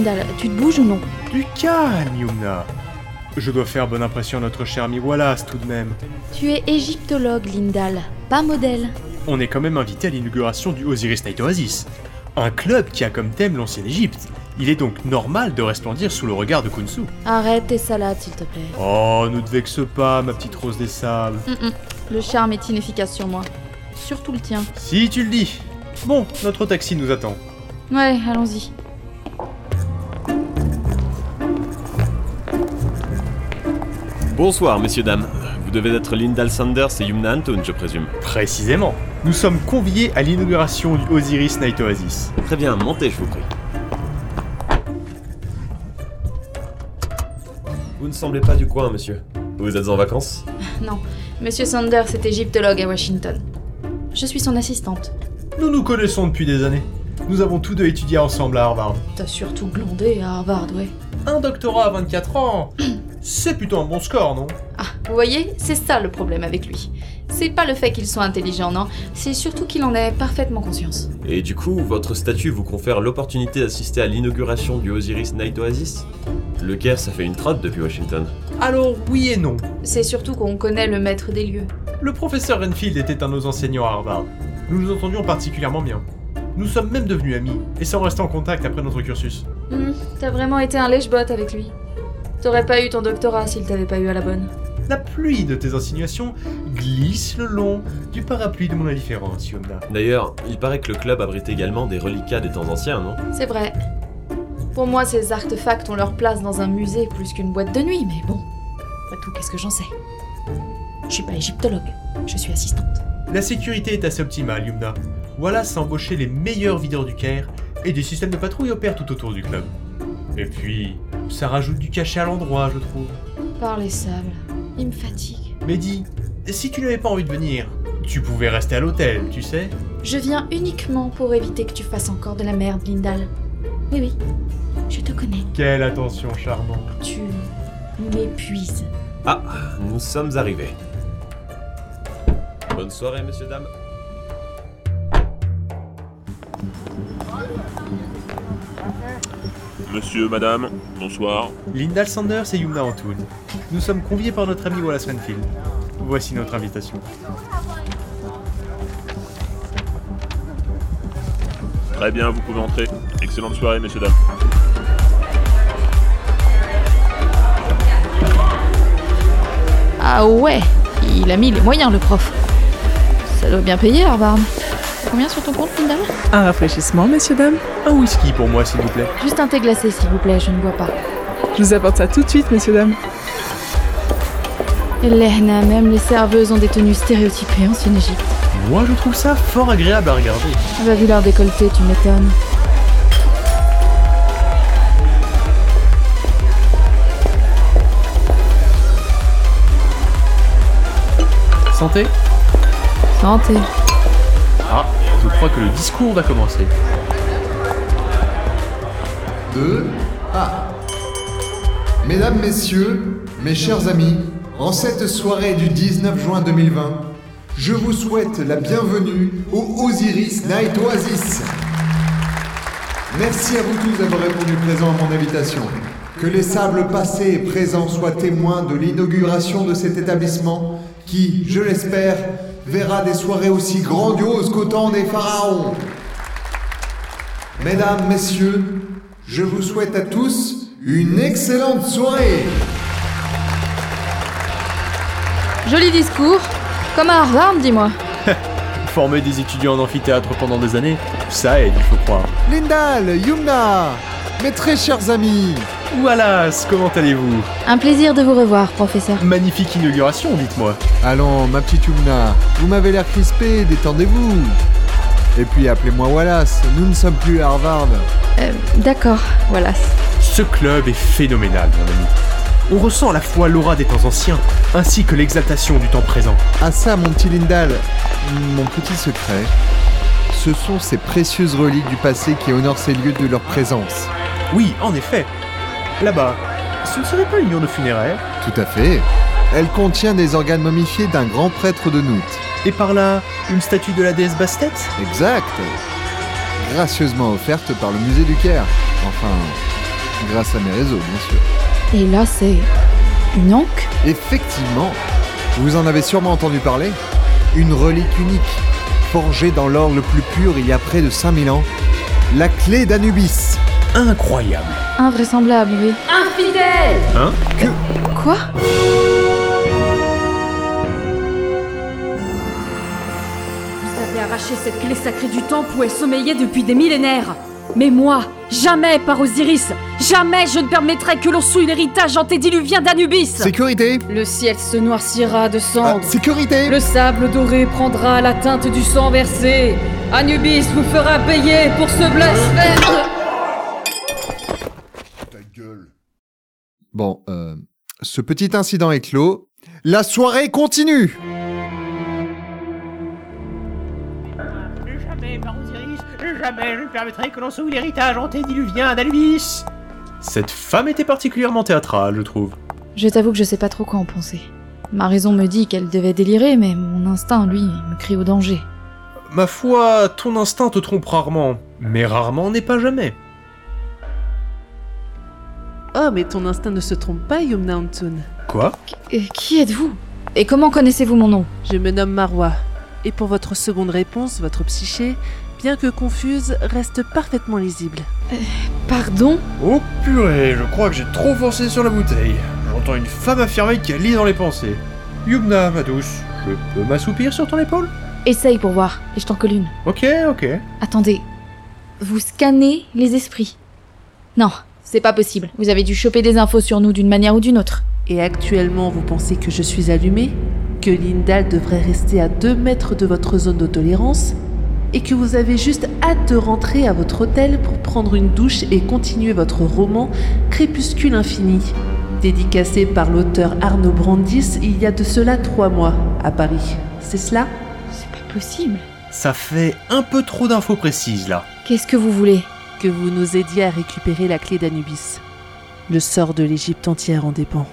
Lindal, tu te bouges ou non Du calme, Yumna. Je dois faire bonne impression à notre cher ami Wallace tout de même. Tu es égyptologue, Lindal, pas modèle. On est quand même invité à l'inauguration du Osiris Night Oasis. Un club qui a comme thème l'ancienne Égypte. Il est donc normal de resplendir sous le regard de Kunsu. Arrête tes salades, s'il te plaît. Oh, ne te vexe pas, ma petite rose des sables. Mm-mm. Le charme est inefficace sur moi. Surtout le tien. Si tu le dis. Bon, notre taxi nous attend. Ouais, allons-y. Bonsoir, messieurs, dames. Vous devez être Lyndall Sanders et Yumna Anton, je présume. Précisément. Nous sommes conviés à l'inauguration du Osiris Night Oasis. Très bien, montez, je vous prie. Vous ne semblez pas du coin, monsieur. Vous êtes en vacances Non, Monsieur Sanders est égyptologue à Washington. Je suis son assistante. Nous nous connaissons depuis des années. Nous avons tous deux étudié ensemble à Harvard. T'as surtout glandé à Harvard, ouais. Un doctorat à 24 ans C'est plutôt un bon score, non? Ah, vous voyez, c'est ça le problème avec lui. C'est pas le fait qu'il soit intelligent, non. C'est surtout qu'il en ait parfaitement conscience. Et du coup, votre statut vous confère l'opportunité d'assister à l'inauguration du Osiris Night Oasis? Le Caire, ça fait une trotte depuis Washington. Alors, oui et non. C'est surtout qu'on connaît le maître des lieux. Le professeur Renfield était un de nos enseignants à Harvard. Nous nous entendions particulièrement bien. Nous sommes même devenus amis, et sans rester en contact après notre cursus. Hmm, T'as vraiment été un lèche-bot avec lui. T'aurais pas eu ton doctorat s'il t'avait pas eu à la bonne. La pluie de tes insinuations glisse le long du parapluie de mon indifférence, Yumna. D'ailleurs, il paraît que le club abrite également des reliquats des temps anciens, non? C'est vrai. Pour moi, ces artefacts ont leur place dans un musée plus qu'une boîte de nuit, mais bon. Après tout, qu'est-ce que j'en sais? Je suis pas égyptologue, je suis assistante. La sécurité est assez optimale, Yumna. Wallace a embauché les meilleurs videurs du Caire, et des systèmes de patrouille opèrent tout autour du club. Et puis, ça rajoute du cachet à l'endroit, je trouve. Par les sables, il me fatigue. Mais dis, si tu n'avais pas envie de venir, tu pouvais rester à l'hôtel, tu sais Je viens uniquement pour éviter que tu fasses encore de la merde, Lindal. Oui, oui, je te connais. Quelle attention charmante. Tu m'épuises. Ah, nous sommes arrivés. Bonne soirée, messieurs, dames. Monsieur, madame, bonsoir. Lindal Sanders et Yumna Antoun. Nous sommes conviés par notre ami Wallace Renfield. Voici notre invitation. Très bien, vous pouvez entrer. Excellente soirée, messieurs, dames. Ah ouais, il a mis les moyens, le prof. Ça doit bien payer, Harvard. Combien sur ton compte, Lindal Un rafraîchissement, messieurs, dames Un whisky pour moi, s'il vous plaît. Juste un thé glacé, s'il vous plaît, je ne bois pas. Je vous apporte ça tout de suite, messieurs, dames. Lehna, même les serveuses ont des tenues stéréotypées en Égypte. Moi, je trouve ça fort agréable à regarder. Ah bah, vu leur décolleté, tu m'étonnes. Santé Santé. Ah, je crois que le discours va commencer. 2. Ah. Mesdames, Messieurs, mes chers amis, en cette soirée du 19 juin 2020, je vous souhaite la bienvenue au Osiris Night Oasis. Merci à vous tous d'avoir répondu présent à mon invitation. Que les sables passés et présents soient témoins de l'inauguration de cet établissement qui, je l'espère, verra des soirées aussi grandioses qu'au temps des pharaons. Mesdames, Messieurs, je vous souhaite à tous une excellente soirée. Joli discours. Comme à Harvard, dis-moi. Former des étudiants en amphithéâtre pendant des années, ça aide, il faut croire. Lindal, Yumna, mes très chers amis, Wallace, comment allez-vous Un plaisir de vous revoir, professeur. Magnifique inauguration, dites-moi. Allons, ma petite Yumna, vous m'avez l'air crispé, détendez-vous. Et puis appelez-moi Wallace, nous ne sommes plus à Harvard. Euh, d'accord, voilà. Ce club est phénoménal, mon ami. On ressent à la fois l'aura des temps anciens, ainsi que l'exaltation du temps présent. Ah ça, mon petit Lindal, mon petit secret, ce sont ces précieuses reliques du passé qui honorent ces lieux de leur présence. Oui, en effet. Là-bas, ce ne serait pas une urne funéraire Tout à fait. Elle contient des organes momifiés d'un grand prêtre de Nout. Et par là, une statue de la déesse Bastet Exact. Gracieusement offerte par le musée du Caire. Enfin, Grâce à mes réseaux, bien sûr. Et là, c'est. une anque Effectivement, vous en avez sûrement entendu parler. Une relique unique, forgée dans l'or le plus pur il y a près de 5000 ans. La clé d'Anubis. Incroyable. Invraisemblable, oui. Infidèle Hein Quoi? Vous avez arraché cette clé sacrée du temple où elle sommeillait depuis des millénaires. Mais moi, jamais par Osiris, jamais je ne permettrai que l'on souille l'héritage antédiluvien d'Anubis. Sécurité Le ciel se noircira de Ah, cendres. Sécurité Le sable doré prendra la teinte du sang versé. Anubis vous fera payer pour ce blasphème. Bon, euh, ce petit incident est clos. La soirée continue Jamais, je ne permettrai que l'on souille l'héritage antédiluvien d'Anubis Cette femme était particulièrement théâtrale, je trouve. Je t'avoue que je sais pas trop quoi en penser. Ma raison me dit qu'elle devait délirer, mais mon instinct, lui, me crie au danger. Ma foi, ton instinct te trompe rarement, mais rarement n'est pas jamais. Oh, mais ton instinct ne se trompe pas, Yumna Antun. Quoi Euh, qui êtes-vous Et comment connaissez-vous mon nom Je me nomme Marwa. Et pour votre seconde réponse, votre psyché, bien que confuse, reste parfaitement lisible. Pardon Oh purée, je crois que j'ai trop forcé sur la bouteille. J'entends une femme affirmer qu'elle lit dans les pensées. Yumna, ma douce, je peux m'assoupir sur ton épaule Essaye pour voir, et je t'en colle une. Ok, ok. Attendez. Vous scannez les esprits Non, c'est pas possible. Vous avez dû choper des infos sur nous d'une manière ou d'une autre. Et actuellement, vous pensez que je suis allumé Que Lindal devrait rester à 2 mètres de votre zone de tolérance Et que vous avez juste hâte de rentrer à votre hôtel pour prendre une douche et continuer votre roman Crépuscule Infini Dédicacé par l'auteur Arnaud Brandis il y a de cela trois mois, à Paris. C'est cela? C'est pas possible. Ça fait un peu trop d'infos précises là. Qu'est-ce que vous voulez? Que vous nous aidiez à récupérer la clé d'Anubis. Le sort de l'Égypte entière en dépend.